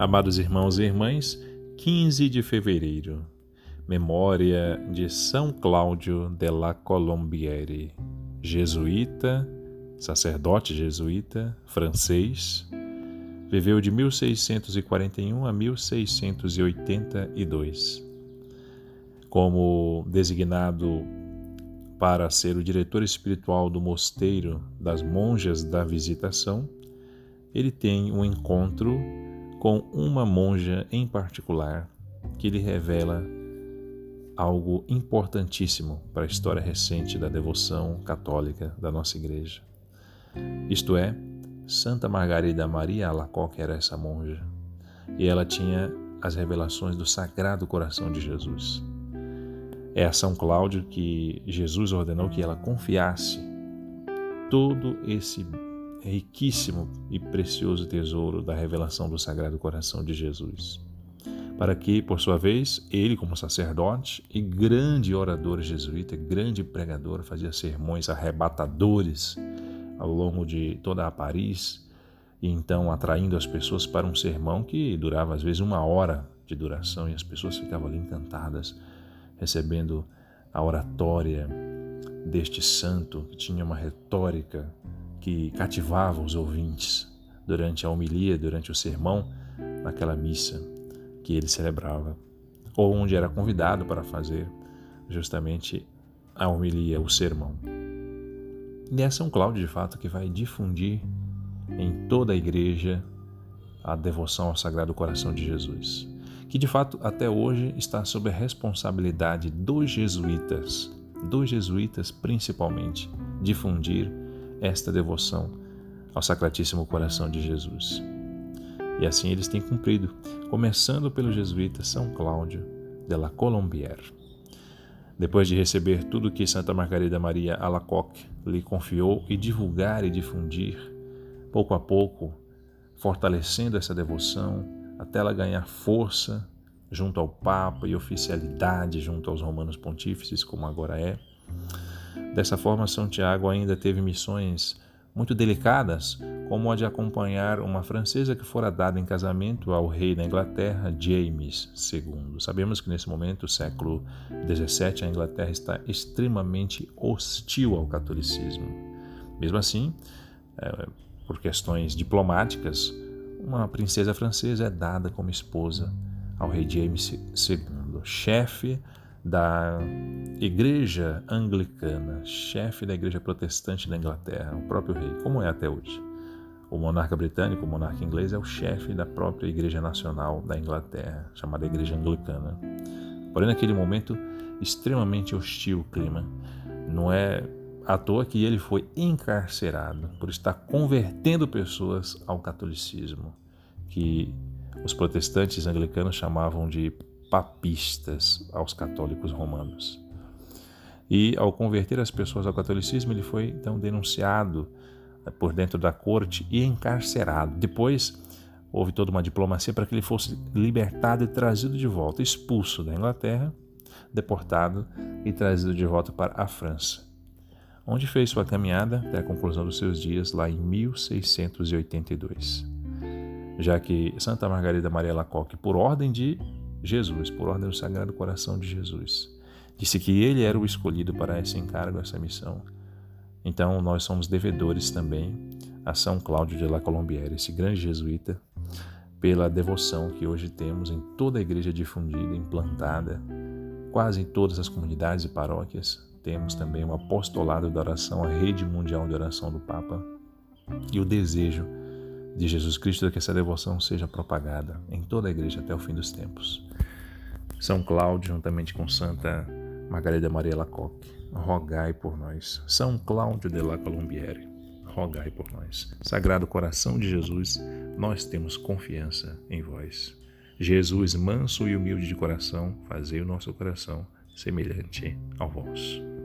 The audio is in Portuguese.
Amados irmãos e irmãs, 15 de fevereiro, memória de São Cláudio de la Colombiere, jesuíta, sacerdote jesuíta, francês, viveu de 1641 a 1682. Como designado para ser o diretor espiritual do mosteiro das Monjas da Visitação, ele tem um encontro com uma monja em particular que lhe revela algo importantíssimo para a história recente da devoção católica da nossa igreja. Isto é, Santa Margarida Maria Alacoque era essa monja e ela tinha as revelações do Sagrado Coração de Jesus. É a São Cláudio que Jesus ordenou que ela confiasse todo esse riquíssimo e precioso tesouro da revelação do Sagrado Coração de Jesus, para que, por sua vez, ele, como sacerdote e grande orador jesuíta, grande pregador, fazia sermões arrebatadores ao longo de toda a Paris, e então atraindo as pessoas para um sermão que durava às vezes uma hora de duração e as pessoas ficavam ali encantadas, recebendo a oratória deste santo que tinha uma retórica que cativava os ouvintes durante a homilia, durante o sermão, naquela missa que ele celebrava, ou onde era convidado para fazer justamente a homilia, o sermão. E é São Cláudio, de fato, que vai difundir em toda a igreja a devoção ao Sagrado Coração de Jesus, que de fato até hoje está sob a responsabilidade dos jesuítas, dos jesuítas principalmente, difundir esta devoção ao Sacratíssimo Coração de Jesus. E assim eles têm cumprido, começando pelo jesuíta São Cláudio de la Colombière. Depois de receber tudo que Santa Margarida Maria Alacoque lhe confiou e divulgar e difundir, pouco a pouco, fortalecendo essa devoção até ela ganhar força junto ao Papa e oficialidade junto aos romanos pontífices, como agora é, Dessa forma, São Tiago ainda teve missões muito delicadas, como a de acompanhar uma francesa que fora dada em casamento ao rei da Inglaterra, James II. Sabemos que nesse momento, século XVII, a Inglaterra está extremamente hostil ao catolicismo. Mesmo assim, é, por questões diplomáticas, uma princesa francesa é dada como esposa ao rei James II, chefe da Igreja Anglicana, chefe da Igreja Protestante da Inglaterra, o próprio rei, como é até hoje. O monarca britânico, o monarca inglês, é o chefe da própria Igreja Nacional da Inglaterra, chamada Igreja Anglicana. Porém, naquele momento, extremamente hostil o clima. Não é à toa que ele foi encarcerado por estar convertendo pessoas ao catolicismo, que os protestantes anglicanos chamavam de papistas aos católicos romanos. E ao converter as pessoas ao catolicismo, ele foi então denunciado eh, por dentro da corte e encarcerado. Depois houve toda uma diplomacia para que ele fosse libertado e trazido de volta, expulso da Inglaterra, deportado e trazido de volta para a França, onde fez sua caminhada até a conclusão dos seus dias lá em 1682. Já que Santa Margarida Maria Lacoque, por ordem de Jesus, por ordem do Sagrado Coração de Jesus. Disse que ele era o escolhido para esse encargo, essa missão. Então nós somos devedores também a São Cláudio de la Colombière, esse grande jesuíta, pela devoção que hoje temos em toda a igreja difundida, implantada, quase em todas as comunidades e paróquias. Temos também o apostolado da oração, a rede mundial de oração do Papa e o desejo de Jesus Cristo que essa devoção seja propagada em toda a igreja até o fim dos tempos. São Cláudio, juntamente com Santa Margarida Maria Lacoque, rogai por nós. São Cláudio de la Colombiere, rogai por nós. Sagrado coração de Jesus, nós temos confiança em vós. Jesus, manso e humilde de coração, fazei o nosso coração semelhante ao vosso.